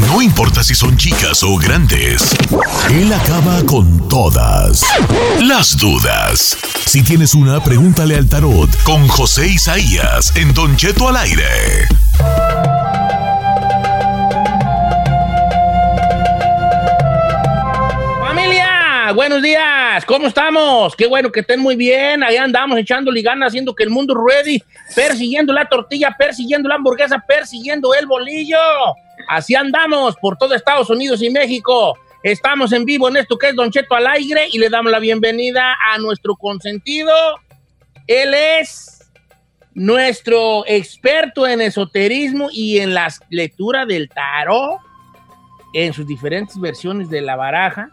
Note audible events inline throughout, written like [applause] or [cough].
No importa si son chicas o grandes, él acaba con todas las dudas. Si tienes una, pregúntale al tarot con José Isaías en Don Cheto al aire. Familia, buenos días, ¿cómo estamos? Qué bueno que estén muy bien, ahí andamos echando ganas, haciendo que el mundo ruede, persiguiendo la tortilla, persiguiendo la hamburguesa, persiguiendo el bolillo. Así andamos por todo Estados Unidos y México. Estamos en vivo en esto que es Don Cheto al aire y le damos la bienvenida a nuestro consentido. Él es nuestro experto en esoterismo y en la lectura del tarot en sus diferentes versiones de la baraja.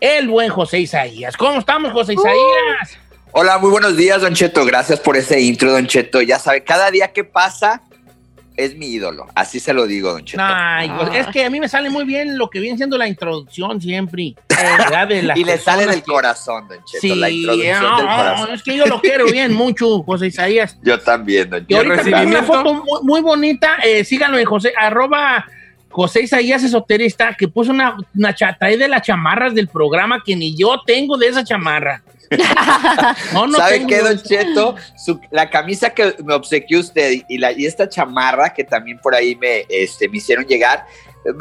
El buen José Isaías. ¿Cómo estamos, José Isaías? Hola, muy buenos días, Don Cheto. Gracias por ese intro, Don Cheto. Ya sabe, cada día que pasa es mi ídolo. Así se lo digo, Don Cheto. Ay, pues, Ah. es que a mí me sale muy bien lo que viene siendo la introducción siempre. [laughs] las y le sale del que- corazón, Don Cheto, Sí, la introducción no, del corazón. es que yo lo quiero bien [laughs] mucho, José Isaías. Yo también, Don Y Cheto. ahorita tengo una foto muy, muy bonita, eh, síganlo en José, arroba José Isaías Esoterista, que puso una, una cha- trae de las chamarras del programa que ni yo tengo de esa chamarra. No, no ¿Sabe tengo qué, Don Cheto? Su- la camisa que me obsequió usted y, la, y esta chamarra que también por ahí me, este, me hicieron llegar,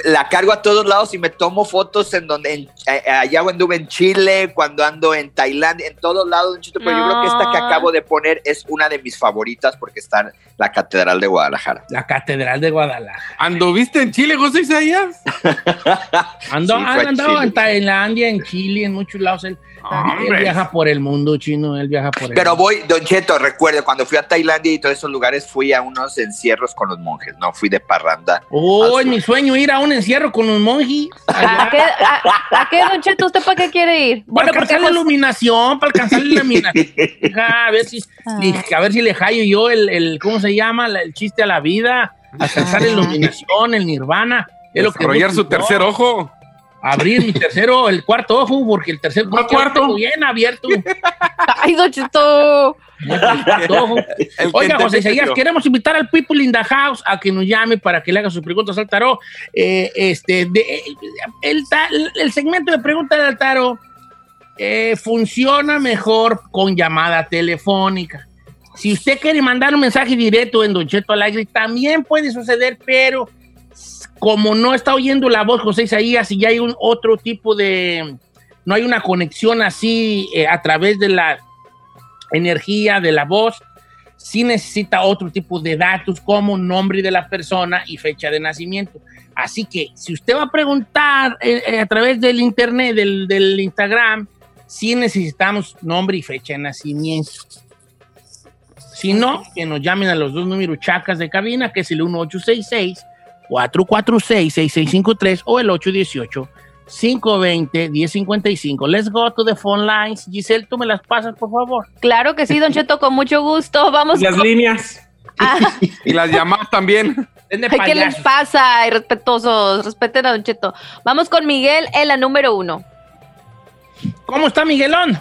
la cargo a todos lados y me tomo fotos en donde, en, allá anduve en Chile, cuando ando en Tailandia, en todos lados, Don Cheto, pero yo creo que esta que acabo de poner es una de mis favoritas porque está en la Catedral de Guadalajara. La Catedral de Guadalajara. ¿Anduviste en Chile, José Isaías? [laughs] Ando, Sí, han fue a andado Chile. en Tailandia, en Chile, en muchos lados. Él, él viaja por el mundo chino, él viaja por el Pero mundo. voy, Don Cheto, recuerde, cuando fui a Tailandia y todos esos lugares, fui a unos encierros con los monjes, no fui de parranda. Oh, es mi sueño ir a un encierro con un monje. ¿A qué, a, a qué, Don Cheto, usted para qué quiere ir? Para alcanzar la José- iluminación, para alcanzar la [laughs] iluminación. A ver si, Ah. a ver si le hallo yo el, el ¿cómo se llama? La- El chiste a la vida, alcanzar la iluminación, el nirvana. Es lo que Desarrollar su tercer ojo. Abrir mi tercero, el cuarto ojo, porque el tercer ¿Cuál ojo ya lo cuarto? bien abierto. [laughs] Ay, Don Cheto. El cuarto ojo. El Oiga, José metió. queremos invitar al People in the House a que nos llame para que le haga sus preguntas al tarot. Eh, este, de- el, el segmento de preguntas al tarot eh, funciona mejor con llamada telefónica. Si usted quiere mandar un mensaje directo en Don Cheto Alegre, también puede suceder, pero como no está oyendo la voz José Isaías y ya hay un otro tipo de, no hay una conexión así eh, a través de la energía de la voz, sí necesita otro tipo de datos como nombre de la persona y fecha de nacimiento. Así que si usted va a preguntar eh, eh, a través del internet, del, del Instagram, sí necesitamos nombre y fecha de nacimiento. Si no, que nos llamen a los dos números chacas de cabina, que es el 1866-446-6653 o el 818-520-1055. Let's go to the phone lines. Giselle, tú me las pasas, por favor. Claro que sí, Don Cheto, con mucho gusto. Vamos Las con- líneas. Ah, [laughs] Y las llamadas también. Ay, ¿Qué les pasa? Irrespetuosos. Respeten a Don Cheto. Vamos con Miguel en la número uno. ¿Cómo está Miguelón?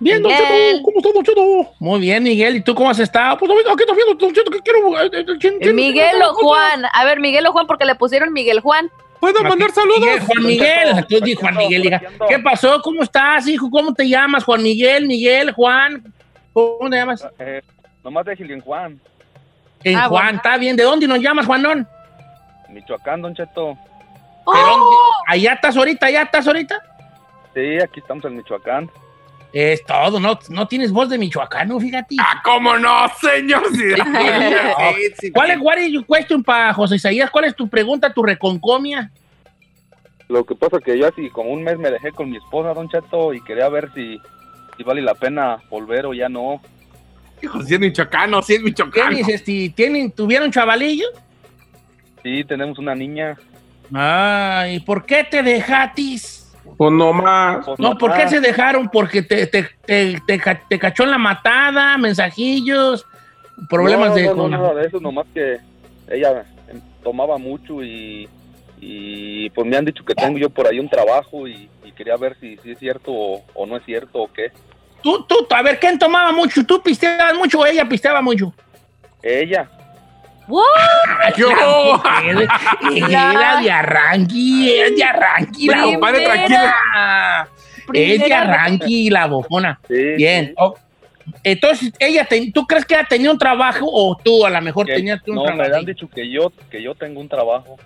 Bien, Don. Cheto. ¿Cómo está, Don Cheto? Muy bien, Miguel. ¿Y tú cómo has estado? Pues aquí está viendo, Don Cheto, que quiero... eh, eh, ¿quién- quién- Miguel o Juan. A ver, Miguel o Juan, porque le pusieron Miguel Juan. ¿Puedo mandar saludos? Miguel, Juan Miguel. Tú di Juan Miguel, hija. ¿Qué pasó? ¿Cómo estás, hijo? ¿Cómo te llamas? Juan Miguel, Miguel, Juan. ¿Cómo te llamas? Eh, nomás déjale en Juan, En Ah, Juan, bueno. está bien. ¿De dónde nos llamas, Juanón? Michoacán, Don Cheto. ¿De dónde? ¡Oh! ¿Allá estás ahorita? ¿Allá estás ahorita? Sí, aquí estamos en Michoacán. Es todo. No, no tienes voz de michoacano, fíjate. Ah, ¿cómo no, señor? Sí. Sí, sí, ¿Cuál es, what is your question para José Isaías? ¿Cuál es tu pregunta, tu reconcomia? Lo que pasa que yo así como un mes me dejé con mi esposa, Don Cheto, y quería ver si, si vale la pena volver o ya no. Hijo, si es michoacano, si es michoacano. ¿Tienes, este, tienen, ¿Tuvieron chavalillo? Sí, tenemos una niña. Ay, ¿por qué te dejatis? Pues no más. Pues No, ¿por qué se dejaron? Porque te, te, te, te, ca- te cachó en la matada, mensajillos, problemas no, de... no, nada de eso, nomás que ella em, tomaba mucho y, y pues me han dicho que tengo yo por ahí un trabajo y, y quería ver si, si es cierto o, o no es cierto o qué. Tú, tú, a ver, ¿quién tomaba mucho? ¿Tú pisteabas mucho o ella pisteaba mucho? Ella, What? Yo. [laughs] Era de arranqui, es de arranqui. la. Compadre, tranquila. Es de arranqui la bofona. Sí, Bien. sí. oh, Entonces, ella ten- ¿tú crees que ella tenía un trabajo o tú a lo mejor Que- tenías un no, me trabajo? han dicho que yo, que yo tengo un trabajo.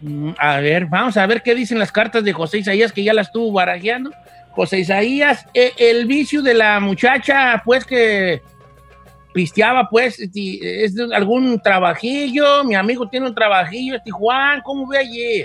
Mm, A ver, vamos a ver qué dicen las cartas de José Isaías, que ya las estuvo barajeando. José Isaías, eh, el vicio de la muchacha, pues que pisteaba, pues, eh, es algún trabajillo. Mi amigo tiene un trabajillo, este Juan, ¿cómo ve allí?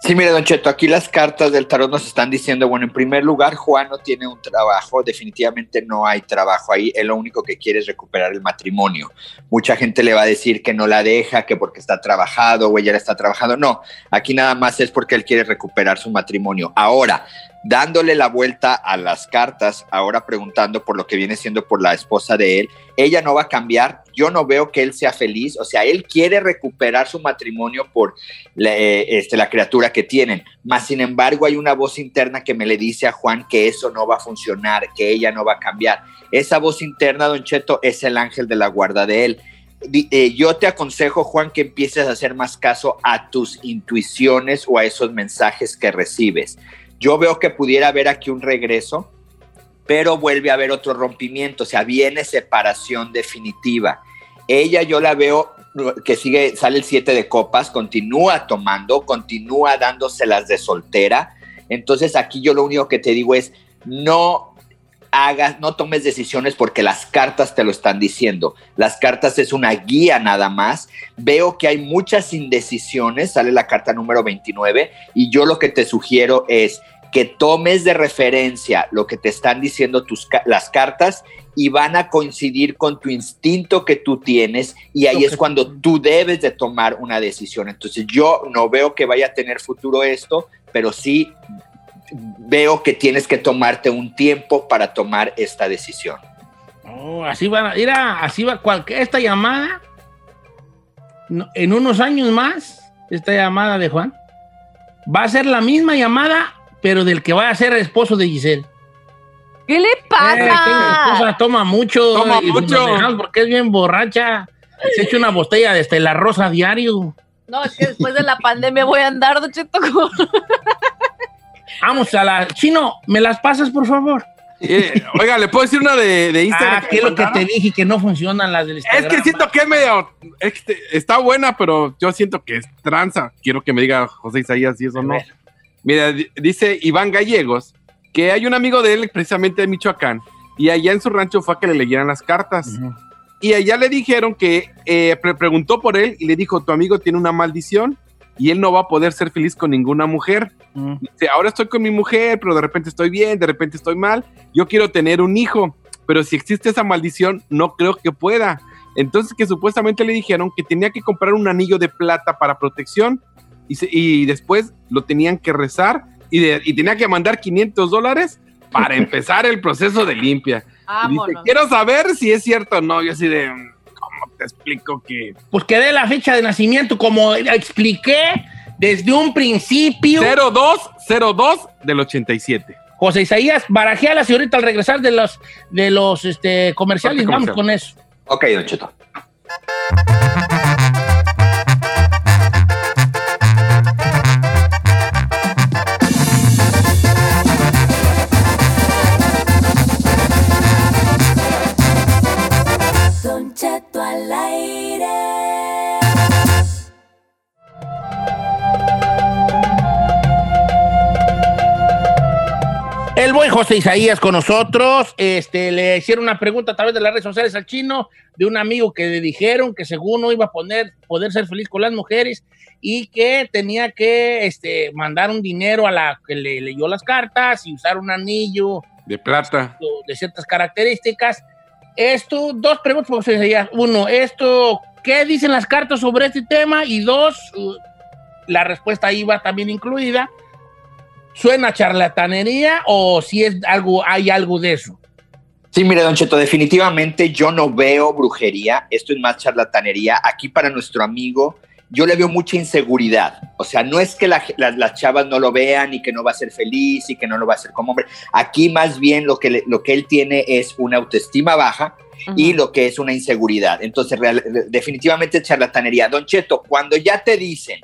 Sí, mire, Don Cheto, aquí las cartas del tarot nos están diciendo, bueno, en primer lugar, Juan no tiene un trabajo, definitivamente no hay trabajo ahí, él lo único que quiere es recuperar el matrimonio. Mucha gente le va a decir que no la deja, que porque está trabajado o ella está trabajando. No, aquí nada más es porque él quiere recuperar su matrimonio. Ahora, dándole la vuelta a las cartas, ahora preguntando por lo que viene siendo por la esposa de él, ella no va a cambiar, yo no veo que él sea feliz, o sea, él quiere recuperar su matrimonio por la, eh, este, la criatura que tienen. Más sin embargo, hay una voz interna que me le dice a Juan que eso no va a funcionar, que ella no va a cambiar. Esa voz interna, Don Cheto, es el ángel de la guarda de él. Eh, yo te aconsejo, Juan, que empieces a hacer más caso a tus intuiciones o a esos mensajes que recibes. Yo veo que pudiera haber aquí un regreso, pero vuelve a haber otro rompimiento, o sea, viene separación definitiva. Ella yo la veo que sigue, sale el 7 de copas, continúa tomando, continúa dándoselas de soltera. Entonces aquí yo lo único que te digo es, no hagas, no tomes decisiones porque las cartas te lo están diciendo. Las cartas es una guía nada más. Veo que hay muchas indecisiones, sale la carta número 29 y yo lo que te sugiero es que tomes de referencia lo que te están diciendo tus las cartas y van a coincidir con tu instinto que tú tienes y ahí es cuando tú debes de tomar una decisión. Entonces yo no veo que vaya a tener futuro esto, pero sí veo que tienes que tomarte un tiempo para tomar esta decisión. Oh, así va, mira, así va cualquier, esta llamada, no, en unos años más, esta llamada de Juan, va a ser la misma llamada, pero del que va a ser esposo de Giselle. ¿Qué le Eh, que mi pasa? esposa toma mucho. Toma porque es bien borracha. Se echa una botella de Estela Rosa diario. No, es que después de la pandemia voy a andar, Cheto, [laughs] Vamos a la... Chino, ¿me las pasas, por favor? Eh, oiga, ¿le puedo decir una de, de Instagram? Ah, que es lo que te dije, que no funcionan las del Es Instagram. que siento que es medio. es que está buena, pero yo siento que es tranza. Quiero que me diga José Isaías si eso no. Mira, di- dice Iván Gallegos que hay un amigo de él, precisamente de Michoacán, y allá en su rancho fue a que le leyeran las cartas. Ujú. Y allá le dijeron que eh, pre- preguntó por él y le dijo: Tu amigo tiene una maldición y él no va a poder ser feliz con ninguna mujer. Ujú. Dice, ahora estoy con mi mujer, pero de repente estoy bien, de repente estoy mal. Yo quiero tener un hijo, pero si existe esa maldición, no creo que pueda. Entonces que supuestamente le dijeron que tenía que comprar un anillo de plata para protección y, se- y después lo tenían que rezar y, de- y tenía que mandar 500 dólares para [laughs] empezar el proceso de limpia. Y dice, Vámonos. quiero saber si es cierto o no. Yo así de, ¿cómo te explico que? Pues que dé la fecha de nacimiento, como expliqué desde un principio. 0202 del 87. José Isaías, barajéalas y ahorita al regresar de los, de los este, comerciales, vamos comercial. con eso. Ok, Don Cheto. Buen José Isaías con nosotros. Este, le hicieron una pregunta a través de las redes sociales al chino de un amigo que le dijeron que según no iba a poner, poder ser feliz con las mujeres y que tenía que este, mandar un dinero a la que le leyó las cartas y usar un anillo De plata. de ciertas características. Esto, dos preguntas José Isaías. Uno, esto, ¿qué dicen las cartas sobre este tema? Y dos, uh, la respuesta ahí va también incluida. ¿Suena charlatanería o si es algo, hay algo de eso? Sí, mire, Don Cheto, definitivamente yo no veo brujería, esto es más charlatanería. Aquí para nuestro amigo, yo le veo mucha inseguridad. O sea, no es que la- la- las chavas no lo vean y que no va a ser feliz y que no lo va a hacer como hombre. Aquí más bien lo que, le- lo que él tiene es una autoestima baja y lo que es una inseguridad. Entonces, real- definitivamente charlatanería. Don Cheto, cuando ya te dicen,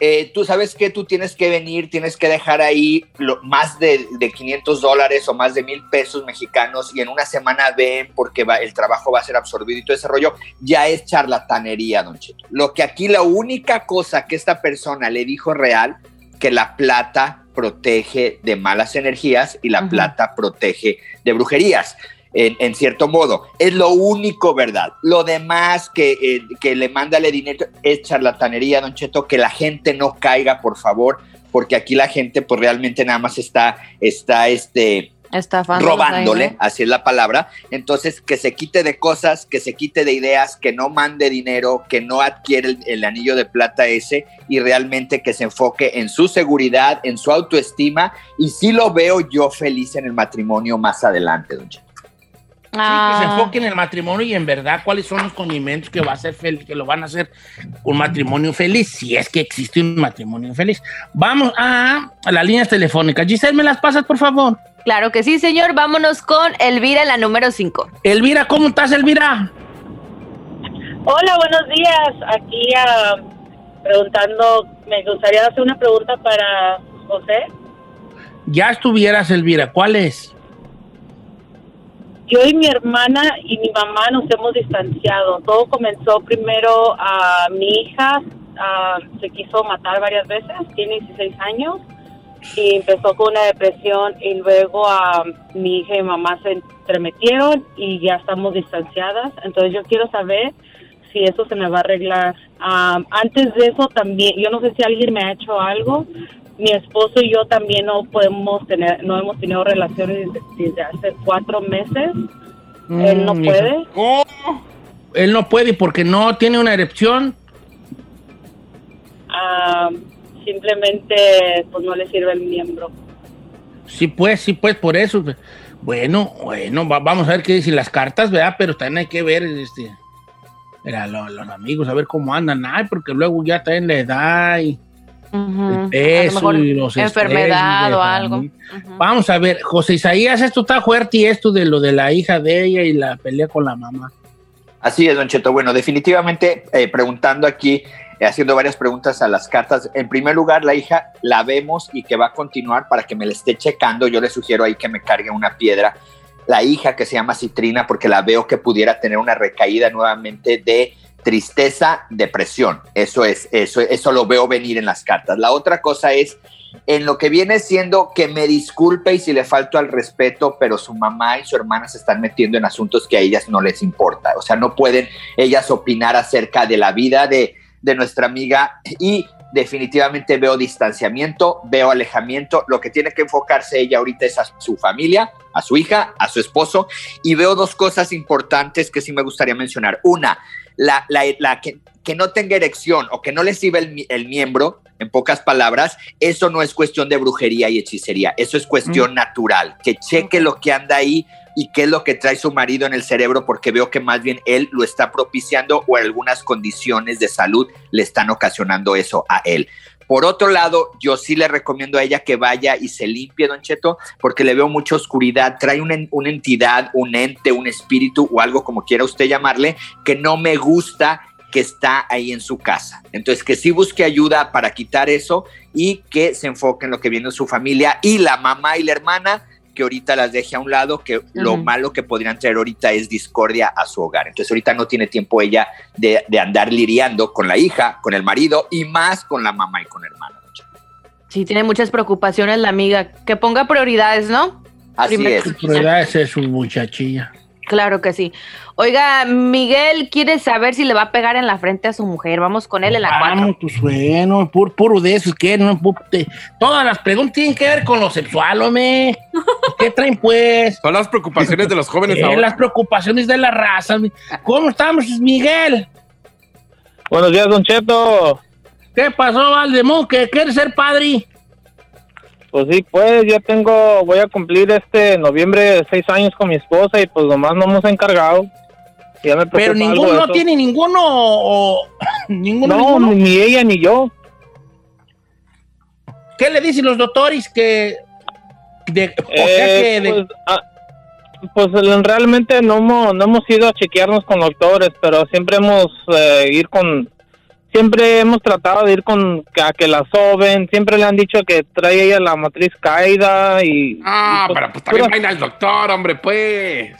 eh, tú sabes que tú tienes que venir, tienes que dejar ahí lo- más de, de 500 dólares o más de mil pesos mexicanos y en una semana ven porque va, el trabajo va a ser absorbido y todo ese rollo, ya es charlatanería, don Cheto. Lo que aquí la única cosa que esta persona le dijo real, que la plata protege de malas energías y la plata protege de brujerías. En, en cierto modo, es lo único verdad. Lo demás que, eh, que le mándale dinero es charlatanería, don Cheto, que la gente no caiga, por favor, porque aquí la gente pues realmente nada más está, está este, robándole, así es la palabra. Entonces, que se quite de cosas, que se quite de ideas, que no mande dinero, que no adquiere el, el anillo de plata ese y realmente que se enfoque en su seguridad, en su autoestima. Y sí lo veo yo feliz en el matrimonio más adelante, don Sí, que se Ah, enfoque en el matrimonio y en verdad cuáles son los condimentos que va a ser feliz, que lo van a hacer un matrimonio feliz, si es que existe un matrimonio feliz. Vamos a, a las líneas telefónicas. Giselle, ¿me las pasas, por favor? Claro que sí, señor. Vámonos con Elvira la número 5. Elvira, ¿cómo estás, Elvira? Hola, buenos días. Aquí ah, preguntando, me gustaría hacer una pregunta para José. Ya estuvieras, Elvira, ¿cuál es? Yo y mi hermana y mi mamá nos hemos distanciado. Todo comenzó primero a mi hija, se quiso matar varias veces, tiene 16 años y empezó con una depresión y luego a mi hija y mamá se entremetieron y ya estamos distanciadas. Entonces yo quiero saber si eso se me va a arreglar. Ah, antes de eso también, yo no sé si alguien me ha hecho algo. Mi esposo y yo también no podemos tener, no hemos tenido relaciones desde, hace cuatro meses. Él no Mm, puede. ¿Cómo? Él no puede porque no tiene una erección. Ah, simplemente pues no le sirve el miembro. Sí, pues, sí, pues, por eso. Bueno, bueno, va- vamos a ver qué dicen las cartas, ¿verdad? Pero también hay que ver, este, mira, los, amigos, a ver cómo andan. Ay, porque luego ya también la edad y El A lo peso mejor y los enfermedad o algo. Vamos a ver, José Isaías, esto está fuerte y esto de lo de la hija de ella y la pelea con la mamá. Así es, Don Cheto. Bueno, definitivamente eh, preguntando aquí, eh, haciendo varias preguntas a las cartas. En primer lugar, la hija la vemos y que va a continuar para que me la esté checando. Yo le sugiero ahí que me cargue una piedra. La hija que se llama Citrina, porque la veo que pudiera tener una recaída nuevamente de tristeza, depresión. Eso es, eso, eso lo veo venir en las cartas. La otra cosa es en lo que viene siendo que me disculpe y si le falto al respeto, pero su mamá y su hermana se están metiendo en asuntos que a ellas no les importa. O sea, no pueden ellas opinar acerca de la vida de, de nuestra amiga y definitivamente veo distanciamiento, veo alejamiento. Lo que tiene que enfocarse ella ahorita es a su familia, a su hija, a su esposo y veo dos cosas importantes que sí me gustaría mencionar. Una, la, la, la que, que no tenga erección o que no le sirva el, mi- el miembro, en pocas palabras, eso no es cuestión de brujería y hechicería, eso es cuestión natural. Que cheque lo que anda ahí y qué es lo que trae su marido en el cerebro, porque veo que más bien él lo está propiciando o algunas condiciones de salud le están ocasionando eso a él. Por otro lado, yo sí le recomiendo a ella que vaya y se limpie, Don Cheto, porque le veo mucha oscuridad. Trae una, en- entidad, un ente, un espíritu o algo como quiera usted llamarle, que no me gusta que está ahí en su casa. Entonces, que sí busque ayuda para quitar eso y que se enfoque en lo que viene de su familia y la mamá y la hermana, que ahorita las deje a un lado, que lo malo que podrían traer ahorita es discordia a su hogar. Entonces, ahorita no tiene tiempo ella de, de andar lidiando con la hija, con el marido y más con la mamá y con la hermana. Sí, tiene muchas preocupaciones la amiga. Que ponga prioridades, ¿no? Así Primero- es. Su prioridad es su muchachilla. Claro que sí. Oiga, Miguel quiere saber si le va a pegar en la frente a su mujer. Vamos con él en la 4. Vamos, pues bueno, puro, puro de eso, que no, te- todas las preguntas tienen que ver con lo sexual, hombre. [laughs] ¿Qué traen, pues? Son las preocupaciones de los jóvenes Eh, ahora. las preocupaciones de la raza. ¿Cómo estamos, Miguel? Buenos días, Don Cheto. ¿Qué pasó, Valdemón? ¿Que quieres ser padre? Pues sí, pues ya tengo, voy a cumplir este noviembre seis años con mi esposa y pues nomás no hemos encargado. Ya me Pero ninguno no tiene ninguno o [clears throat] ninguno, No, ninguno. ni ella ni yo. ¿Qué le dicen los doctores que de, o sea Eh, que de- pues, a, pues realmente no hemos, no hemos ido a chequearnos con doctores, pero siempre hemos eh, ir con, siempre hemos tratado de ir con a que la soben, siempre le han dicho que trae ella la matriz caída y... Ah, y, pero pues también vaina al doctor, hombre, pues.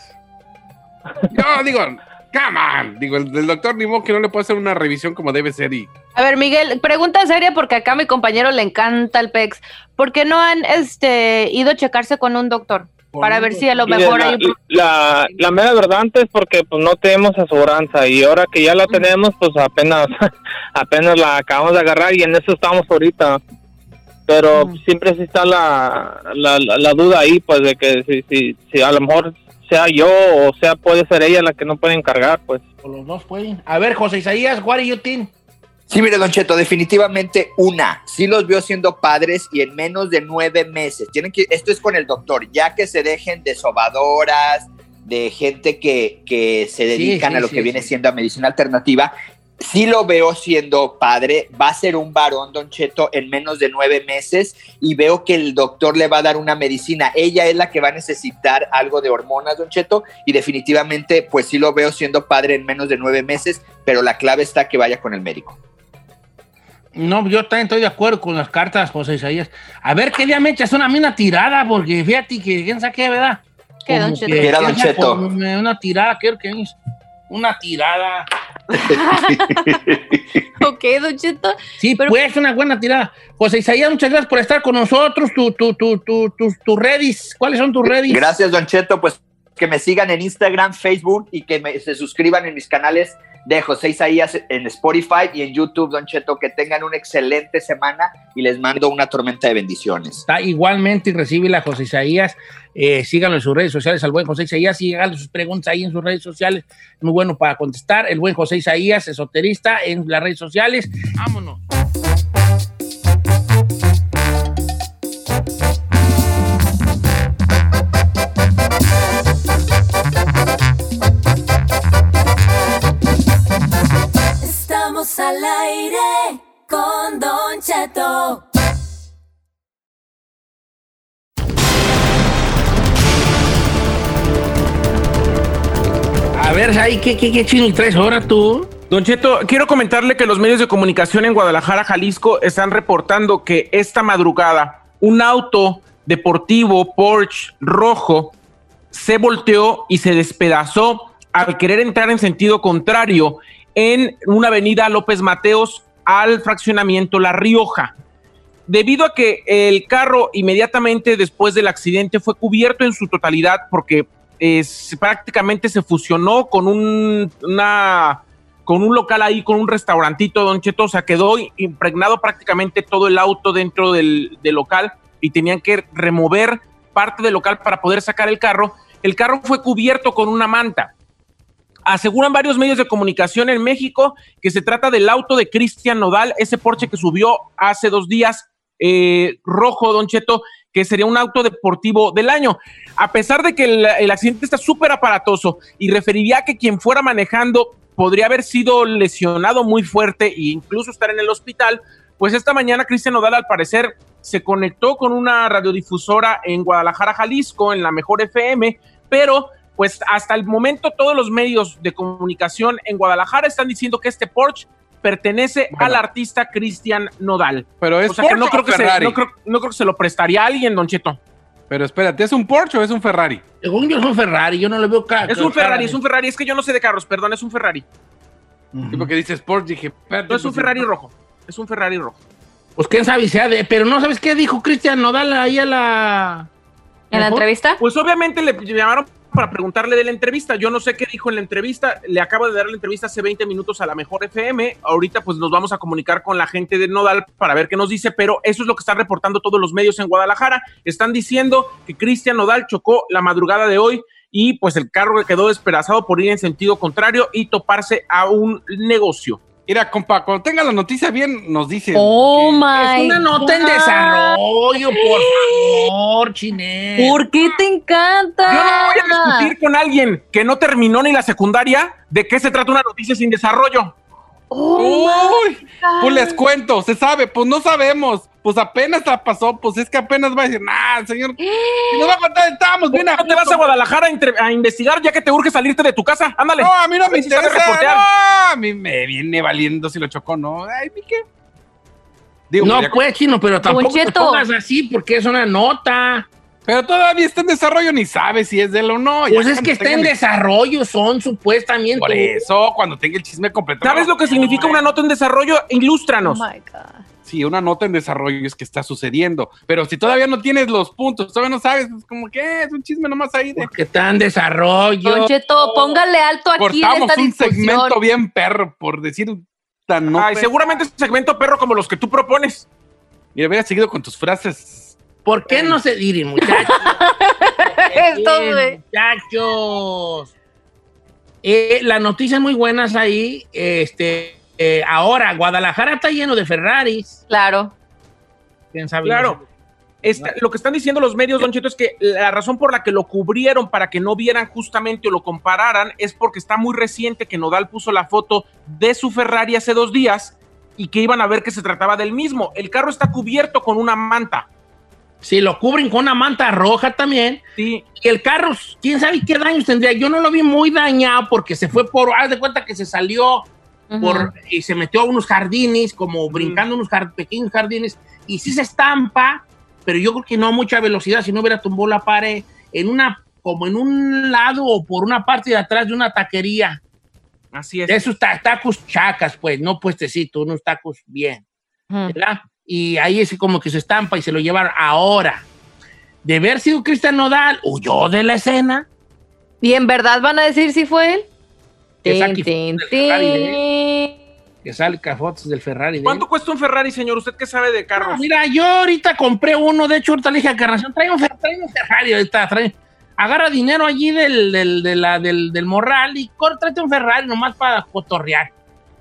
[laughs] No, digo, come on. Digo, el, el doctor ni modo que no le puede hacer una revisión como debe ser y... A ver, Miguel, pregunta seria porque acá a mi compañero le encanta el PEX. ¿Por qué no han este, ido a checarse con un doctor? Para ver si a lo mejor la, hay un la, la mera verdad antes porque pues no tenemos aseguranza. Y ahora que ya la tenemos pues apenas [laughs] apenas la acabamos de agarrar y en eso estamos ahorita. Pero siempre sí está la, la, la- la duda ahí pues de que si, si, si a lo mejor sea yo o sea puede ser ella la que no puede encargar pues. O los dos pueden. A ver, José Isaías, what do you think? Sí, mire, Don Cheto, definitivamente una. Sí los veo siendo padres y en menos de nueve meses. Tienen que, esto es con el doctor, ya que se dejen de sobadoras, de gente que, que se dedican sí, a lo sí, que viene siendo a medicina alternativa. Sí lo veo siendo padre, va a ser un varón, Don Cheto, en menos de nueve meses y veo que el doctor le va a dar una medicina. Ella es la que va a necesitar algo de hormonas, Don Cheto, y definitivamente, pues sí lo veo siendo padre en menos de nueve meses, pero la clave está que vaya con el médico. No, yo también estoy de acuerdo con las cartas, José Isaías. A ver, ¿qué día me echas una, a mí una tirada? Porque fíjate que quién sabe qué, ¿verdad? ¿Qué, Don Cheto? que- ¿Qué era, Don Cheto? Una tirada, quiero que es una tirada. [laughs] Ok, Don Cheto. Sí, Pero- pues una buena tirada. José Isaías, muchas gracias por estar con nosotros. Tu, tu, tu, tu, tus redes, ¿cuáles son tus redes? Gracias, Don Cheto. Pues que me sigan en Instagram, Facebook y que me- se suscriban en mis canales de José Isaías en Spotify y en YouTube, Don Cheto. Que tengan una excelente semana y les mando una tormenta de bendiciones. Está igualmente y a José Isaías. Eh, síganlo en sus redes sociales al buen José Isaías y háganle sus preguntas ahí en sus redes sociales. Muy bueno para contestar. El buen José Isaías, esoterista en las redes sociales. Vámonos. Estamos al aire con Don Cheto. A ver, ahí, ¿qué, qué, qué chino tres horas tú? Don Cheto, quiero comentarle que los medios de comunicación en Guadalajara, Jalisco, están reportando que esta madrugada un auto deportivo Porsche rojo se volteó y se despedazó al querer entrar en sentido contrario en una avenida López Mateos al fraccionamiento La Rioja. Debido a que el carro inmediatamente después del accidente fue cubierto en su totalidad porque eh, se- prácticamente se fusionó con un, una con un local ahí, con un restaurantito, Don Cheto, o sea, quedó impregnado prácticamente todo el auto dentro del local y tenían que remover parte del local para poder sacar el carro. El carro fue cubierto con una manta. Aseguran varios medios de comunicación en México que se trata del auto de Cristian Nodal, ese Porsche que subió hace dos días, eh, rojo, Don Cheto, que sería un auto deportivo del año. A pesar de que el, el accidente está súper aparatoso y referiría que quien fuera manejando podría haber sido lesionado muy fuerte e incluso estar en el hospital, pues esta mañana Cristian Nodal al parecer se conectó con una radiodifusora en Guadalajara, Jalisco, en la mejor FM, pero pues hasta el momento todos los medios de comunicación en Guadalajara están diciendo que este Porsche pertenece Bueno. al artista Cristian Nodal. Pero es O sea que no creo que, se, no, creo, no creo que se lo prestaría a alguien, Don Cheto. Pero espérate, ¿es un Porsche o es un Ferrari? Según yo es un Ferrari, yo no le veo cara. Es un Ferrari, es un Ferrari, es que yo no sé de carros, perdón, es un Ferrari. Sí, porque dices Porsche, dije. No es un pues, Ferrari rojo, es un Ferrari rojo. Pues quién sabe sea de. Pero no sabes qué dijo Cristian Nodal ahí a la. ¿En la entrevista? Pues obviamente le llamaron para preguntarle de la entrevista. Yo no sé qué dijo en la entrevista. Le acabo de dar la entrevista hace 20 minutos a la mejor FM. Ahorita pues nos vamos a comunicar con la gente de Nodal para ver qué nos dice, pero eso es lo que están reportando todos los medios en Guadalajara. Están diciendo que Cristian Nodal chocó la madrugada de hoy y pues el carro quedó despedazado por ir en sentido contrario y toparse a un negocio. Mira, compa, cuando tenga la noticia bien, nos dice. Oh my Es una nota en desarrollo, por favor, Chinel. ¿Por qué te encanta? Yo no voy a discutir con alguien que no terminó ni la secundaria de qué se trata una noticia sin desarrollo. Oh Uy, pues les cuento, se sabe, pues no sabemos. Pues apenas la pasó, pues es que apenas va a decir, nah, señor, [gasps] y nos va a contar, estábamos bien ¿No te vas a Guadalajara a, entre- a investigar ya que te urge salirte de tu casa? Ándale. No, a mí no me si interesa, no, a mí me viene valiendo si lo chocó, no, ay, ¿mi qué? Digo, no, pues, chino, pero tampoco te pongas así porque es una nota. Pero todavía está en desarrollo, ni sabe si es de él o no. ya Pues es que está en el- desarrollo, son supuestamente. Por eso, cuando tenga el chisme completo. ¿Sabes lo que significa una nota en desarrollo? Oh Ilústranos. my God. Sí, una nota en desarrollo es que está sucediendo. Pero si todavía no tienes los puntos, todavía no sabes, pues como que es un chisme nomás ahí de. Porque está en desarrollo. Don Cheto, póngale alto aquí en Cortamos esta un discusión. segmento bien perro, por decir tan no. Ay, seguramente es un segmento perro como los que tú propones. Mira, hubiera seguido con tus frases. ¿Por qué no se dire, muchachos? [laughs] Güey. muchachos. Eh, las noticias muy buenas ahí. Este, eh, ahora, Guadalajara está lleno de Ferraris. Claro. ¿Quién sabe? Claro. Lo que están diciendo los medios, Don Cheto, es que la razón por la que lo cubrieron para que no vieran justamente o lo compararan es porque está muy reciente que Nodal puso la foto de su Ferrari hace dos días y que iban a ver que se trataba del mismo. El carro está cubierto con una manta. Si lo cubren con una manta roja también. Sí. Y el carro, quién sabe qué daños tendría. Yo no lo vi muy dañado porque se fue por. Haz de cuenta que se salió por, y se metió a unos jardines, como brincando unos pequeños jardines, y sí se estampa, pero yo creo que no a mucha velocidad, si no hubiera tumbado la pared en una, como en un lado o por una parte de atrás de una taquería. Así es. De esos ta- tacos chacas, pues, no puestecitos, unos tacos bien, ¿verdad? Y ahí es como que se estampa y se lo llevaron. Ahora, de haber sido Cristian Nodal, huyó de la escena. ¿Y en verdad van a decir si fue él? Que saque fotos del Ferrari. Que salga fotos del Ferrari. de él. ¿Cuánto cuesta un Ferrari, señor? ¿Usted qué sabe de carros? No, mira, yo ahorita compré uno, de hecho, ahorita le dije a Carnación, trae un, Fer- trae un Ferrari ahorita, trae- agarra dinero allí del, del, de la- del, del morral y tráete un Ferrari nomás para cotorrear.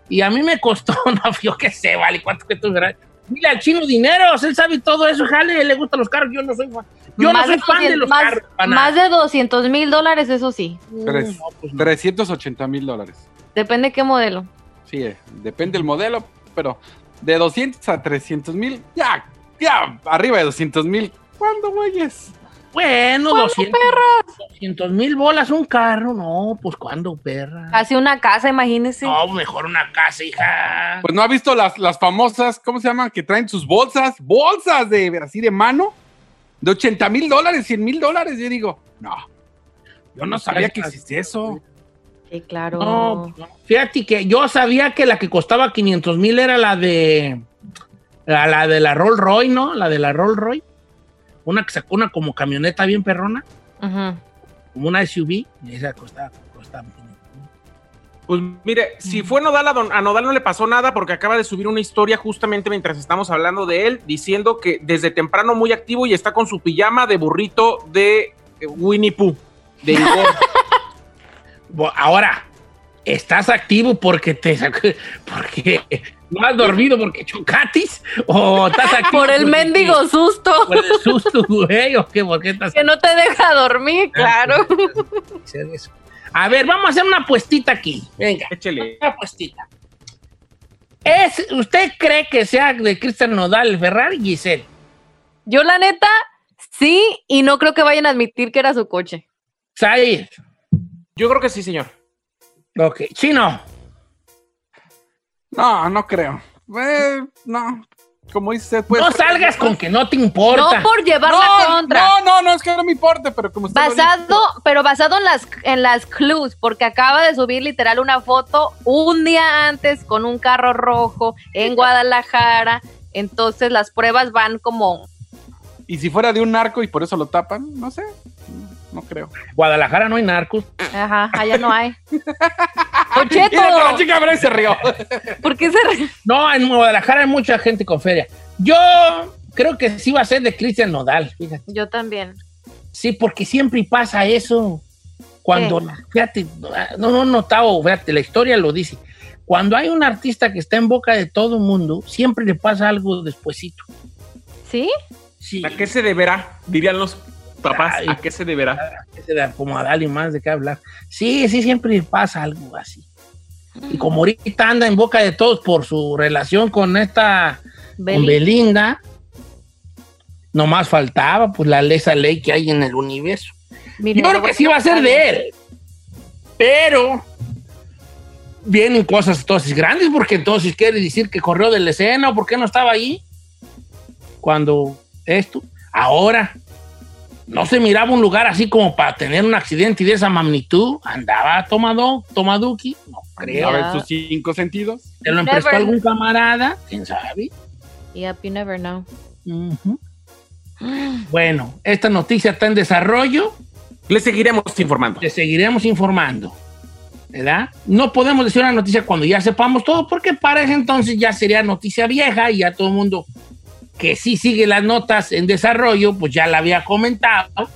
Y a mí me costó, [laughs] no, yo qué sé, vale, ¿cuánto cuesta un Ferrari? Dile al chino dinero, él sabe todo eso, jale, le gustan los carros, yo no soy fan. Yo Más no de soy fan de 200 los más, carros. para más de 200 mil dólares, eso sí. Tres- no, pues no. 380 mil dólares. Depende qué modelo. Sí, eh, depende del modelo, pero de 200 a 300 mil, ya, ya, arriba de 200 mil. ¿Cuándo, güeyes? Bueno, ¿Cuándo, 200 mil bolas un carro, no, pues ¿cuándo, perra? Casi una casa, imagínese. No, mejor una casa, hija. Pues no ha visto las, las famosas, ¿cómo se llaman? Que traen sus bolsas, bolsas de así de mano, de 80 mil dólares, 100 mil dólares. Yo digo, no, yo no sabía que existía eso. Sí, claro. No, no. fíjate que yo sabía que la que costaba 500 mil era la de la, la de la Roll Roy, ¿no? La de la Roll Roy. Una que sacó una como camioneta bien perrona, como una SUV. Y esa costaba, costaba 500 mil. Pues mire, si fue Nodal, a, Don- a Nodal no le pasó nada porque acaba de subir una historia justamente mientras estamos hablando de él, diciendo que desde temprano muy activo y está con su pijama de burrito de eh, Winnie Pooh. De [laughs] Igor. Ahora, ¿estás activo porque te [laughs] porque no has dormido porque chocatis? ¿O estás activo Por el mendigo susto. Por el susto, güey, ¿o qué? ¿Por qué estás Que no te deja dormir, claro. hacer eso? A ver, vamos a hacer una apuestita aquí. Venga, Échele. una apuestita. ¿Es, ¿Usted cree que sea de Cristian Nodal Ferrari, Giselle? Yo, la neta, sí, y no creo que vayan a admitir que era su coche. Said. Yo creo que sí, señor. Ok. Chino. No, no creo. Eh, no, como dice pues. no salgas con que no te importa. No por llevar la no, contra. no, no, no, es que no me importa, pero como usted dice- Basado, pero basado en las, en las clues, porque acaba de subir literal una foto un día antes con un carro rojo en Guadalajara. Entonces las pruebas van como. Y si fuera de un narco y por eso lo tapan, no sé, no creo. Guadalajara no hay narcos. Ajá, allá no hay. [laughs] ¡Concheto! la chica Bray se rió. ¿Por qué se re- No, en Guadalajara hay mucha gente con feria. Yo creo que sí va a ser de Cristian Nodal, fíjate. Yo también. Sí, porque siempre pasa eso. Cuando, fíjate, no, no he notado, fíjate, la historia lo dice. Cuando hay un artista que está en boca de todo el mundo, siempre le pasa algo despuesito. ¿Sí? Sí. ¿A qué se deberá? Dirían los papás. Ay. ¿A qué se deberá? Como a darle más de qué hablar. Sí, sí, siempre pasa algo así. Y como ahorita anda en boca de todos por su relación con esta, con Beli. Belinda, Nomás faltaba, pues, la esa ley que hay en el universo. Mire, Yo creo que sí va a ser de él. Pero vienen cosas entonces grandes, porque entonces quiere decir que corrió de la escena o por qué no estaba ahí cuando esto. Ahora, no se miraba un lugar así como para tener un accidente de esa magnitud. Andaba tomado, tomaduki, no creo. A ver sus cinco sentidos. ¿Te lo emprestó Never. algún camarada? ¿Quién sabe? Yep, you never know. Bueno, esta noticia está en desarrollo. Le seguiremos informando. Te seguiremos informando. ¿Verdad? No podemos decir una noticia cuando ya sepamos todo, porque para ese entonces ya sería noticia vieja y ya todo el mundo que sí sigue las notas en desarrollo, pues ya la había comentado.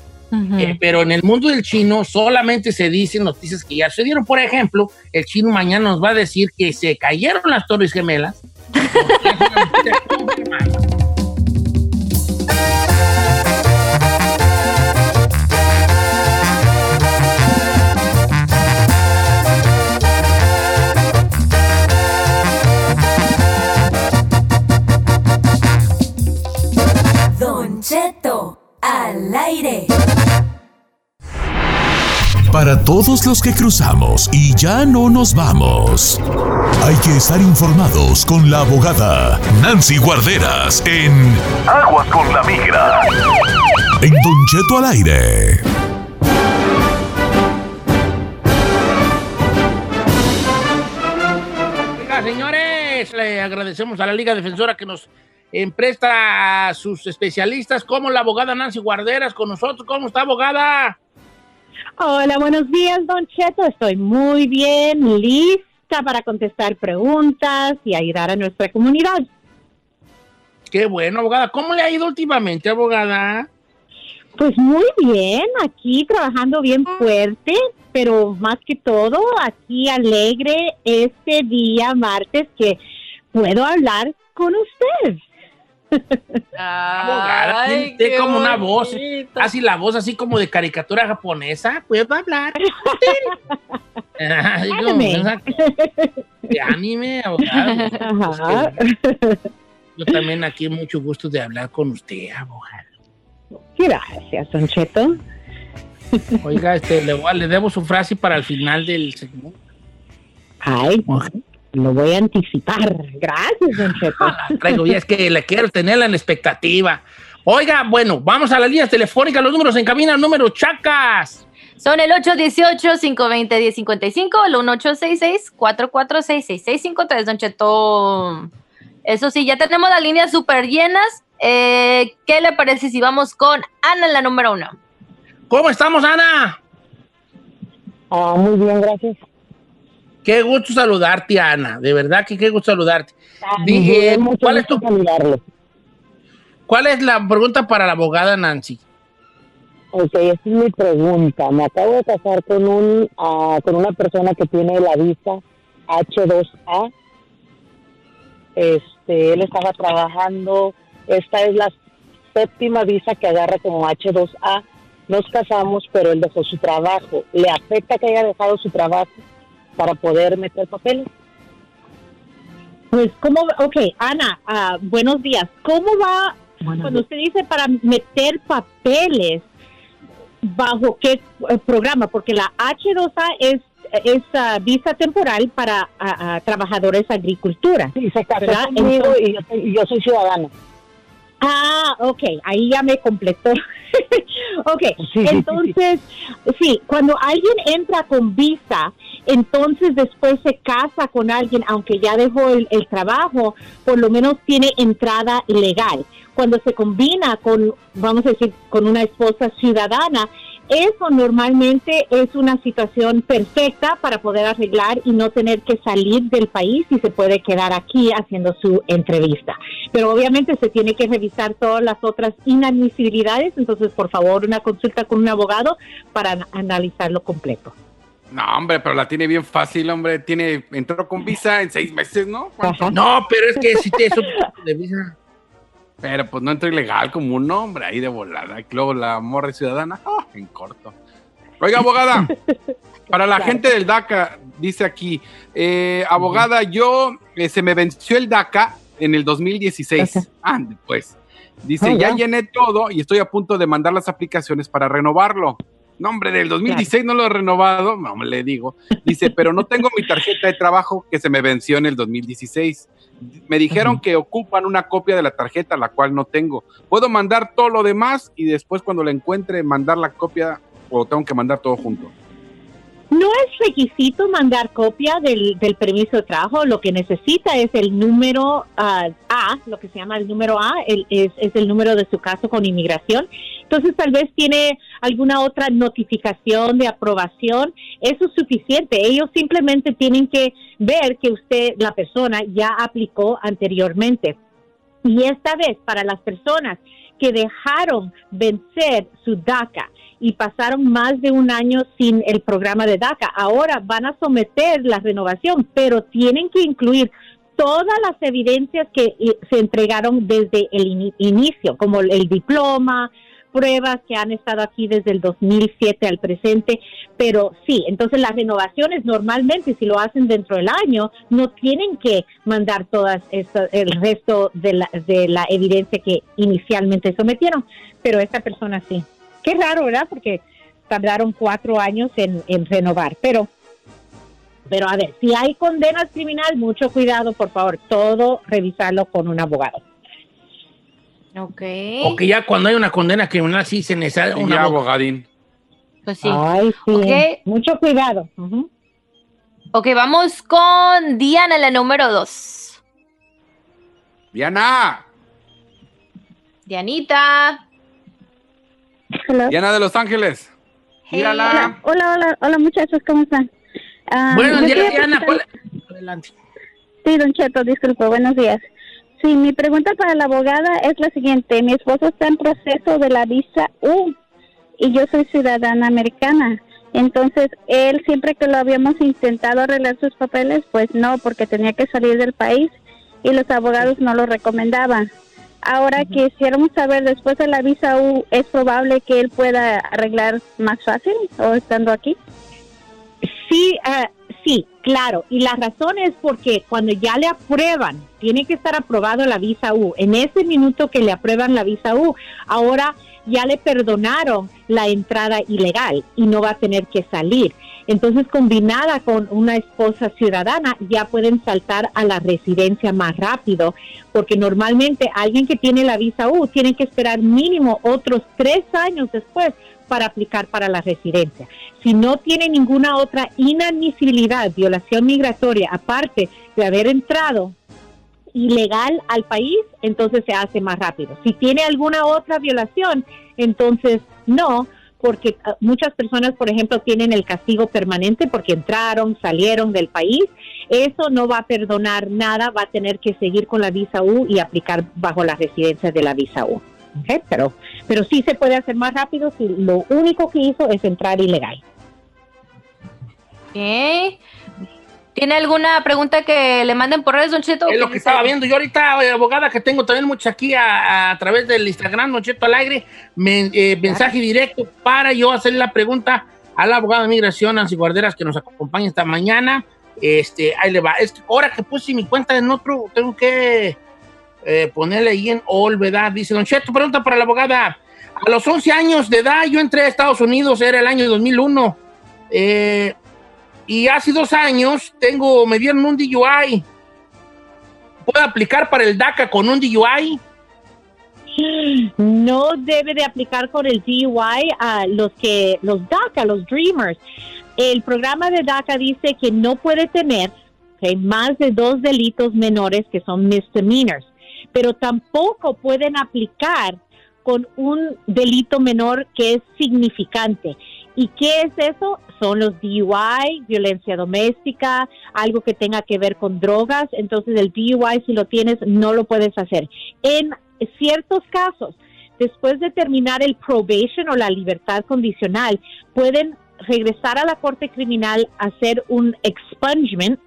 Eh, pero en el mundo del chino solamente se dicen noticias que ya sucedieron. Por ejemplo, el chino mañana nos va a decir que se cayeron las Torres Gemelas. [laughs] Para todos los que cruzamos y ya no nos vamos, hay que estar informados con la abogada Nancy Guarderas en Aguas con la Migra. En Don Cheto al aire. Oiga, señores, le agradecemos a la Liga Defensora que nos eh, presta a sus especialistas, como la abogada Nancy Guarderas con nosotros. ¿Cómo está, abogada? Hola, buenos días, Don Cheto. Estoy muy bien, lista para contestar preguntas y ayudar a nuestra comunidad. Qué bueno, abogada. ¿Cómo le ha ido últimamente, abogada? Pues muy bien, aquí trabajando bien fuerte, pero más que todo, aquí alegre este día martes que puedo hablar con usted. Abogada, qué como una voz, así la voz así como de caricatura japonesa. ¿Puedo hablar? Como Anime. de anime, abogada. Ajá. Yo también aquí mucho gusto de hablar con usted, abogada. Gracias, Don Cheto. Oiga, este, le, voy a- le debo su frase para el final del segmento. Ay, lo voy a anticipar. Gracias, Don Cheto. La traigo ya, es que le quiero tenerla en expectativa. Oiga, bueno, vamos a las líneas telefónicas, los números en cabina, número chacas. Son el 818-520-1055, el 1866-446-6653, Don Cheto. Eso sí, ya tenemos las líneas súper llenas. Eh, ¿Qué le parece si vamos con Ana la número uno? ¿Cómo estamos, Ana? Ah, muy bien, gracias. Qué gusto saludarte, Ana. De verdad que qué gusto saludarte. Muy Dije, ¿cuál, es tu. ¿Cuál es la pregunta para la abogada Nancy? Ok, esa es mi pregunta. Me acabo de casar con un ah, con una persona que tiene la visa H2A. Este, él estaba trabajando. Esta es la séptima visa que agarra como H2A. Nos casamos, pero él dejó su trabajo. ¿Le afecta que haya dejado su trabajo para poder meter papeles? Pues, ¿cómo? Ok, Ana, ah, buenos días. ¿Cómo va cuando usted dice para meter papeles? ¿Bajo qué eh, programa? Porque la H2A es, es ah, visa temporal para ah, trabajadores agricultura. Sí, se casó ¿verdad? conmigo Entonces- y yo, soy- y yo soy ciudadana. Ah, ok, ahí ya me completó. [laughs] ok, Sí, sí, sí, entonces, sí, cuando alguien entra con visa, entonces después se casa con alguien, aunque ya dejó el, el trabajo, por lo menos tiene entrada legal. Cuando se combina con, vamos a decir, con una esposa ciudadana, eso normalmente es una situación perfecta para poder arreglar y no tener que salir del país y se puede quedar aquí haciendo su entrevista. Pero obviamente se tiene que revisar todas las otras inadmisibilidades, entonces por favor una consulta con un abogado para an- analizarlo completo. No, hombre, pero la tiene bien fácil, hombre. Tiene, entró con visa en seis meses, ¿no? No, pero es que si te eso de visa. Pero pues no entró ilegal como un hombre ahí de volada. Y luego la morra ciudadana, ah, en corto. Oiga, abogada, [laughs] para la gente del DACA, dice aquí, eh, abogada, yo eh, se me venció el DACA en el 2016. Ah, pues. Dice, Oh, ya llené todo y estoy a punto de mandar las aplicaciones para renovarlo. No, hombre, del 2016 no lo he renovado, no le digo. Dice, pero no tengo mi tarjeta de trabajo que se me venció en el 2016. Me dijeron que ocupan una copia de la tarjeta, la cual no tengo. ¿Puedo mandar todo lo demás y después cuando la encuentre mandar la copia o tengo que mandar todo junto? No es requisito mandar copia del, del permiso de trabajo, lo que necesita es el número ah, A, lo que se llama el número A, el- es, es el número de su caso con inmigración. Entonces tal vez tiene alguna otra notificación de aprobación, eso es suficiente. Ellos simplemente tienen que ver que usted, la persona, ya aplicó anteriormente. Y esta vez, para las personas que dejaron vencer su DACA y pasaron más de un año sin el programa de DACA, ahora van a someter la renovación, pero tienen que incluir todas las evidencias que eh, se entregaron desde el ini- inicio, como el diploma, pruebas que han estado aquí desde el 2007 al presente, pero sí, entonces las renovaciones normalmente si lo hacen dentro del año no tienen que mandar todas el resto de la, de la evidencia que inicialmente sometieron, pero esta persona sí. Qué raro, ¿verdad? Porque tardaron cuatro años en, en renovar, pero pero a ver, si hay condenas criminales, mucho cuidado, por favor, todo revisarlo con un abogado. Ok. O que ya cuando hay una condena criminal sí se necesita un ya, abogadín. Pues sí. Ay, sí. Ok. Mucho cuidado. Ujú. Ok, vamos con Diana, la número dos. Diana, Dianita. Hello. Diana de Los Ángeles. Mírala. Hola, hola, hola muchachos, ¿cómo están? Días, quería Diana. preguntar- ¿cuál- Adelante. Sí, don Cheto, disculpe, buenos días. Sí, mi pregunta para la abogada es la siguiente. Mi esposo está en proceso de la visa U y yo soy ciudadana americana. Entonces, él siempre que lo habíamos intentado arreglar sus papeles, pues no, porque tenía que salir del país y los abogados no lo recomendaban. Ahora quisiéramos saber, después de la visa U, ¿es probable que él pueda arreglar más fácil o estando aquí? Sí, ah, sí, claro. Y la razón es porque cuando ya le aprueban, tiene que estar aprobado la visa U. En ese minuto que le aprueban la visa U, ahora ya le perdonaron la entrada ilegal y no va a tener que salir. Entonces, combinada con una esposa ciudadana, ya pueden saltar a la residencia más rápido, porque normalmente alguien que tiene la visa U tiene que esperar mínimo otros tres años después para aplicar para la residencia. Si no tiene ninguna otra inadmisibilidad, violación migratoria, aparte de haber entrado ilegal al país, entonces se hace más rápido. Si tiene alguna otra violación, entonces no, porque ah, muchas personas, por ejemplo, tienen el castigo permanente porque entraron, salieron del país. Eso no va a perdonar nada, va a tener que seguir con la visa U y aplicar bajo la residencia de la visa U. ¿ok? Pero, pero sí se puede hacer más rápido si lo único que hizo es entrar ilegal. Ok. ¿Tiene alguna pregunta que le manden por redes, Don Cheto? Es lo que estaba viendo. Yo ahorita, eh, abogada, que tengo también mucho aquí a, a través del Instagram, Don Cheto al aire, men- eh, mensaje directo para yo hacerle la pregunta a la abogada de migración, Nancy Guarderas, que nos acompaña esta mañana. Este, ahí le va. Es que ahora que puse mi cuenta en otro, tengo que eh, ponerle ahí en all, ¿verdad? Dice Don Cheto, pregunta para la abogada. A los 11 años de edad yo entré a Estados Unidos, era el año 2001. Eh, y hace dos años tengo, me dieron un DUI. ¿Puedo aplicar para el DACA con un DUI? No debe de aplicar con el DUI a los que los DACA, los Dreamers. El programa de DACA dice que no puede tener más de dos delitos menores que son misdemeanors, pero tampoco pueden aplicar con un delito menor que es significante. ¿Y qué es eso? Son los DUI, violencia doméstica, algo que tenga que ver con drogas. Entonces el DUI, si lo tienes, no lo puedes hacer. En ciertos casos, después de terminar el probation o la libertad condicional, pueden regresar a la corte criminal a hacer un expungement,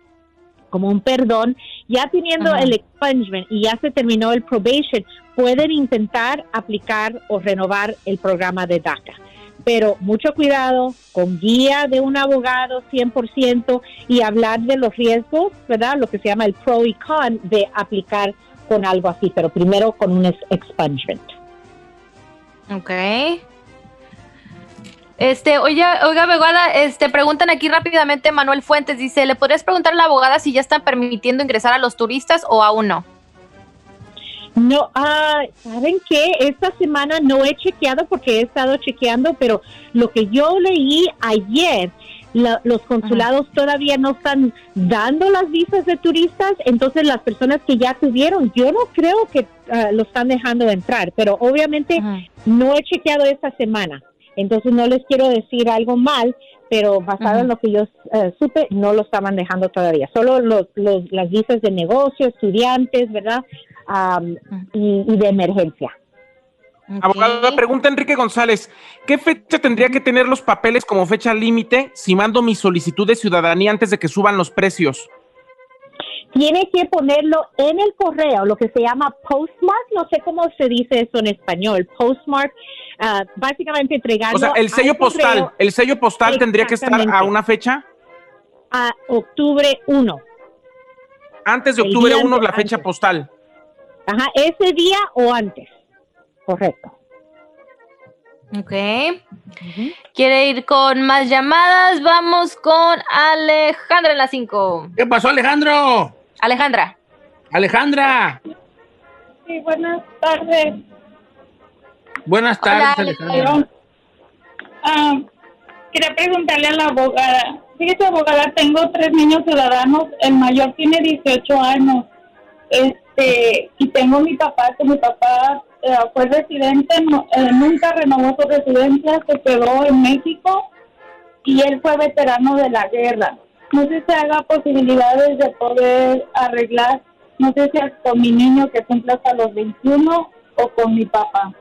como un perdón, ya teniendo Ajá. el expungement y ya se terminó el probation, pueden intentar aplicar o renovar el programa de DACA. Pero mucho cuidado, con guía de un abogado 100% y hablar de los riesgos, ¿verdad? Lo que se llama el pro y con de aplicar con algo así, pero primero con un ex- expungement. Ok. Este, oiga, oiga, abogada, este, preguntan aquí rápidamente, Manuel Fuentes dice, ¿le podrías preguntar a la abogada si ya están permitiendo ingresar a los turistas o aún no? No, ah, ¿saben qué? Esta semana no he chequeado porque he estado chequeando, pero lo que yo leí ayer, la- los consulados todavía no están dando las visas de turistas, entonces las personas que ya tuvieron, yo no creo que ah, lo están dejando entrar, pero obviamente no he chequeado esta semana, entonces no les quiero decir algo mal, pero basado en lo que yo eh, supe, no lo estaban dejando todavía, solo los, los- las visas de negocio, estudiantes, ¿verdad? Am, y, y de emergencia. Abogada, pregunta Enrique González, ¿qué fecha tendría que tener los papeles como fecha límite si mando mi solicitud de ciudadanía antes de que suban los precios? Tiene que ponerlo en el correo, lo que se llama postmark, no sé cómo se dice eso en español, postmark, ah, básicamente entregarlo O sea, el sello postal, correo el sello postal tendría que estar a una fecha a octubre 1. antes de El octubre día 1 la antes. fecha postal. Ajá, ese día o antes. Correcto. Ok. ¿Quiere ir con más llamadas? Vamos con Alejandra en la 5. ¿Qué pasó, Alejandro? Alejandra. Alejandra. Sí, buenas tardes. Buenas tardes, Alejandra. Ah, quería preguntarle a la abogada. Fíjese, abogada, tengo tres niños ciudadanos. El mayor tiene 18 años. Este, y tengo mi papá, que mi papá eh, fue residente, no- eh, nunca renovó su residencia, se quedó en México y él fue veterano de la guerra. No sé si haga posibilidades de poder arreglar, no sé si es con mi niño que cumple hasta los 21 o con mi papá.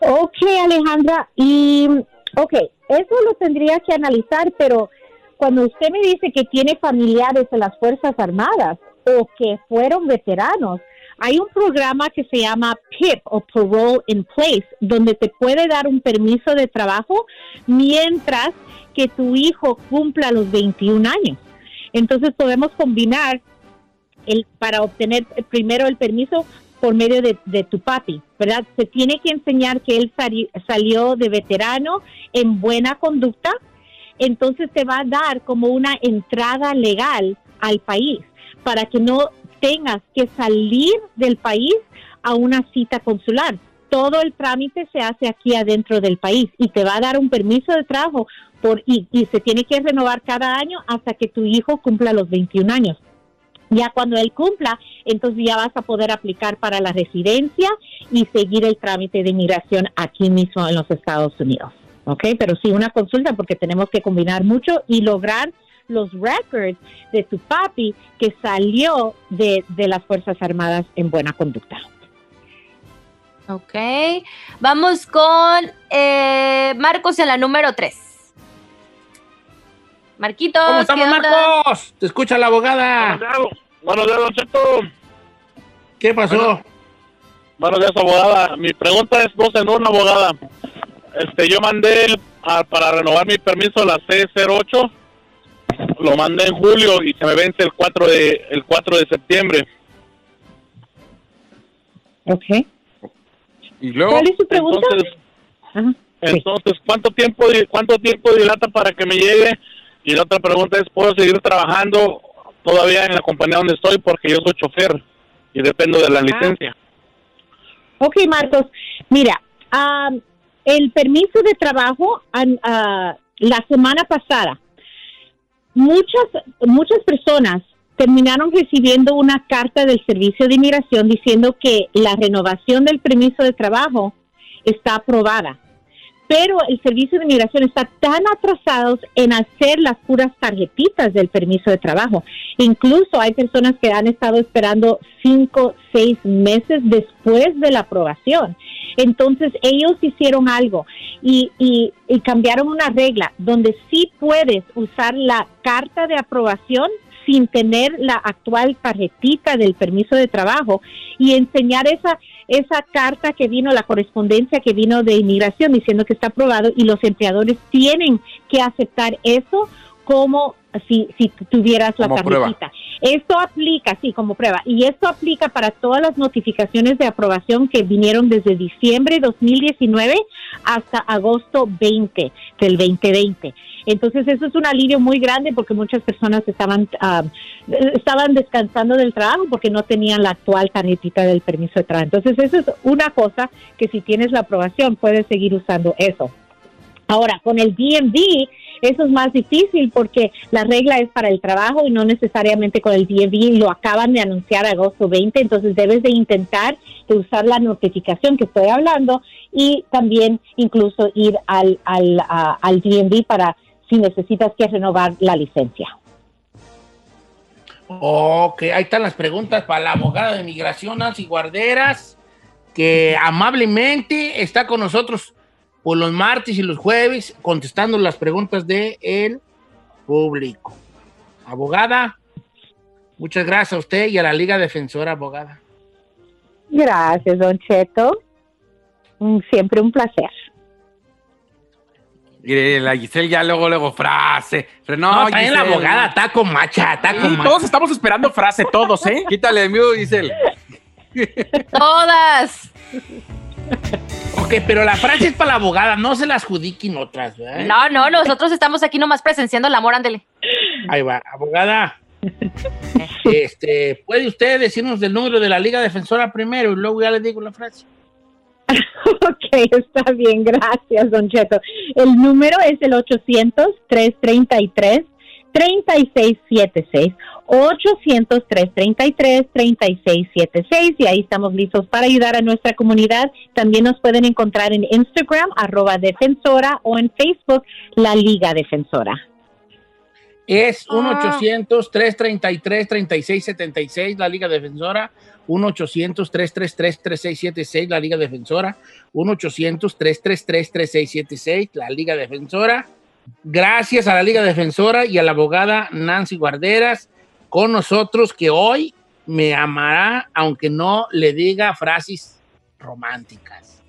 Ok, Alejandra, y ok, eso lo tendría que analizar, pero cuando usted me dice que tiene familiares en las Fuerzas Armadas o que fueron veteranos, hay un programa que se llama PIP o Parole in Place, donde te puede dar un permiso de trabajo mientras que tu hijo cumpla los 21 años. Entonces podemos combinar el, para obtener primero el permiso por medio de, tu papi, ¿verdad? Se tiene que enseñar que él sali- salió de veterano en buena conducta, entonces te va a dar como una entrada legal al país para que no tengas que salir del país a una cita consular. Todo el trámite se hace aquí adentro del país y te va a dar un permiso de trabajo por y, y se tiene que renovar cada año hasta que tu hijo cumpla los 21 años. Ya cuando él cumpla, entonces ya vas a poder aplicar para la residencia y seguir el trámite de inmigración aquí mismo en los Estados Unidos. ¿Ok? Pero sí, una consulta porque tenemos que combinar mucho y lograr los records de tu papi que salió de, de las Fuerzas Armadas en buena conducta. Ok. Vamos con eh, Marcos en la número 3. Marquitos. ¿Cómo estamos, ¿qué onda? Marcos? Te escucha la abogada. Buenos días, Don Cheto. ¿Qué pasó? Buenos días, abogada. Mi pregunta es dos en una, abogada. Este, yo mandé a- para renovar mi permiso la C08. Lo mandé en julio y se me vence el 4 de el 4 de septiembre. Ok. Y luego. ¿Cuál es su pregunta? Entonces, entonces ¿cuánto tiempo di- cuánto tiempo dilata para que me llegue? Y la otra pregunta es, ¿puedo seguir trabajando todavía en la compañía donde estoy? Porque yo soy chofer y dependo de la licencia. Ok, Marcos. Mira, am, el permiso de trabajo ah, la semana pasada, muchas, muchas personas terminaron recibiendo una carta del Servicio de Inmigración diciendo que la renovación del permiso de trabajo está aprobada. Pero el Servicio de Inmigración está tan atrasados en hacer las puras tarjetitas del permiso de trabajo. Incluso hay personas que han estado esperando cinco, seis meses después de la aprobación. Entonces ellos hicieron algo y, y- y cambiaron una regla donde sí puedes usar la carta de aprobación sin tener la actual tarjetita del permiso de trabajo y enseñar esa esa carta que vino, la correspondencia que vino de inmigración diciendo que está aprobado y los empleadores tienen que aceptar eso como si, si tuvieras la Como prueba. tarjetita. Esto aplica, sí, como prueba. Y esto aplica para todas las notificaciones de aprobación que vinieron desde diciembre de 2019 hasta agosto 20 del 2020. Entonces, eso es un alivio muy grande porque muchas personas estaban, ah, estaban descansando del trabajo porque no tenían la actual tarjetita del permiso de trabajo. Entonces, eso es una cosa que si tienes la aprobación puedes seguir usando eso. Ahora, con el DMV, eso es más difícil porque la regla es para el trabajo y no necesariamente con el DMV. Lo acaban de anunciar agosto 20, entonces debes de intentar de usar la notificación que estoy hablando y también incluso ir al, al, al DMV para si necesitas que renovar la licencia. Ok, ahí están las preguntas para la abogada de migración, Nancy Guarderas, que amablemente está con nosotros por los martes y los jueves contestando las preguntas del el público. Abogada, muchas gracias a usted y a la Liga Defensora, abogada. Gracias, Don Cheto. Siempre un placer. Mire, la Giselle ya luego, luego frase. Pero No, no, también la abogada está con macha, está con Sí, macha. todos estamos esperando frase, todos, ¿eh? [laughs] Quítale el mute, Giselle. Todas. Ok, pero la frase es para la abogada, no se las adjudiquen otras, ¿verdad? No, no, nosotros estamos aquí nomás presenciando el amor, ándele. Ahí va, abogada. Este, ¿puede usted decirnos del número de la Liga Defensora primero y luego ya le digo la frase? [laughs] Ok, está bien, gracias, Don Cheto. El número es el 800-333-3676. 800-333-3676 y ahí estamos listos para ayudar a nuestra comunidad. También nos pueden encontrar en Instagram, arroba defensora, o en Facebook, la Liga Defensora. Es Ah. 1-800-333-3676, la Liga Defensora. 1-800-333-3676, la Liga Defensora. 1-800-333-3676, la Liga Defensora. Gracias a la Liga Defensora y a la abogada Nancy Guarderas con nosotros que hoy me amará aunque no le diga frases románticas.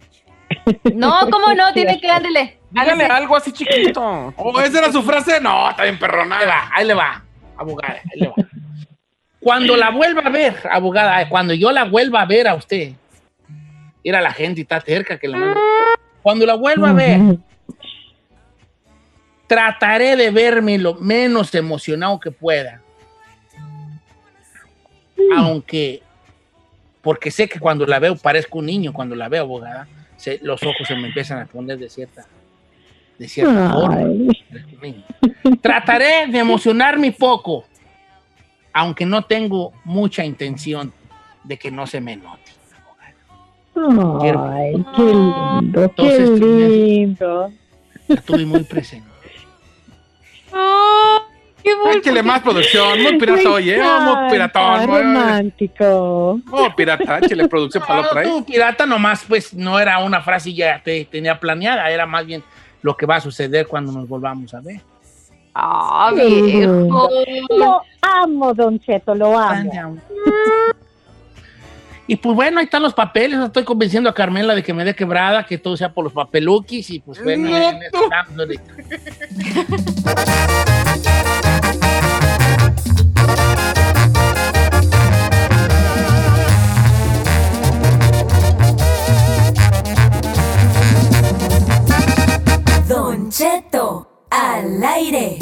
No, ¿cómo no? [laughs] Tiene que, ándele. Dígale algo así chiquito. Oh, ¿esa era su frase? No, está bien Ahí perronada. va, ahí le va, abogada, ahí le va. Cuando la vuelva a ver, abogada, cuando yo la vuelva a ver a usted, era la gente y está cerca que la manda. Cuando la vuelva a ver, trataré de verme lo menos emocionado que pueda. Aunque, porque sé que cuando la veo parezco un niño, cuando la veo abogada, se- los ojos se me empiezan a poner de cierta, de cierta forma. Trataré de emocionarme poco, aunque no tengo mucha intención de que no se me note. Ay, qué lindo, qué Entonces, me- lindo. La tuve muy presente. [laughs] Échale más producción, muy pirata, oye, Me oh, muy piratón. muy- romántico. Oh, pirata, échale producción para No, otra, ¿eh? pirata, nomás, pues no era una frase ya te tenía planeada, era más bien lo que va a suceder cuando nos volvamos a ver. Ah, Qué viejo. Lo amo, Don Cheto, lo amo. Y pues bueno, ahí están los papeles. Estoy convenciendo a Carmela de que me dé quebrada, que todo sea por los papeluquis. Y pues bueno, en ahorita. [laughs] Concheto al aire.